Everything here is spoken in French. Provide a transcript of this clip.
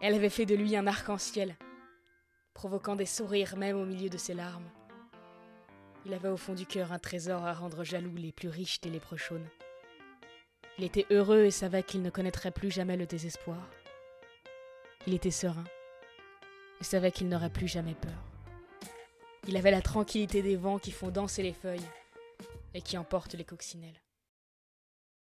Elle avait fait de lui un arc-en-ciel, provoquant des sourires même au milieu de ses larmes. Il avait au fond du cœur un trésor à rendre jaloux les plus riches des lépreux chaunes. Il était heureux et savait qu'il ne connaîtrait plus jamais le désespoir. Il était serein et savait qu'il n'aurait plus jamais peur. Il avait la tranquillité des vents qui font danser les feuilles et qui emportent les coccinelles.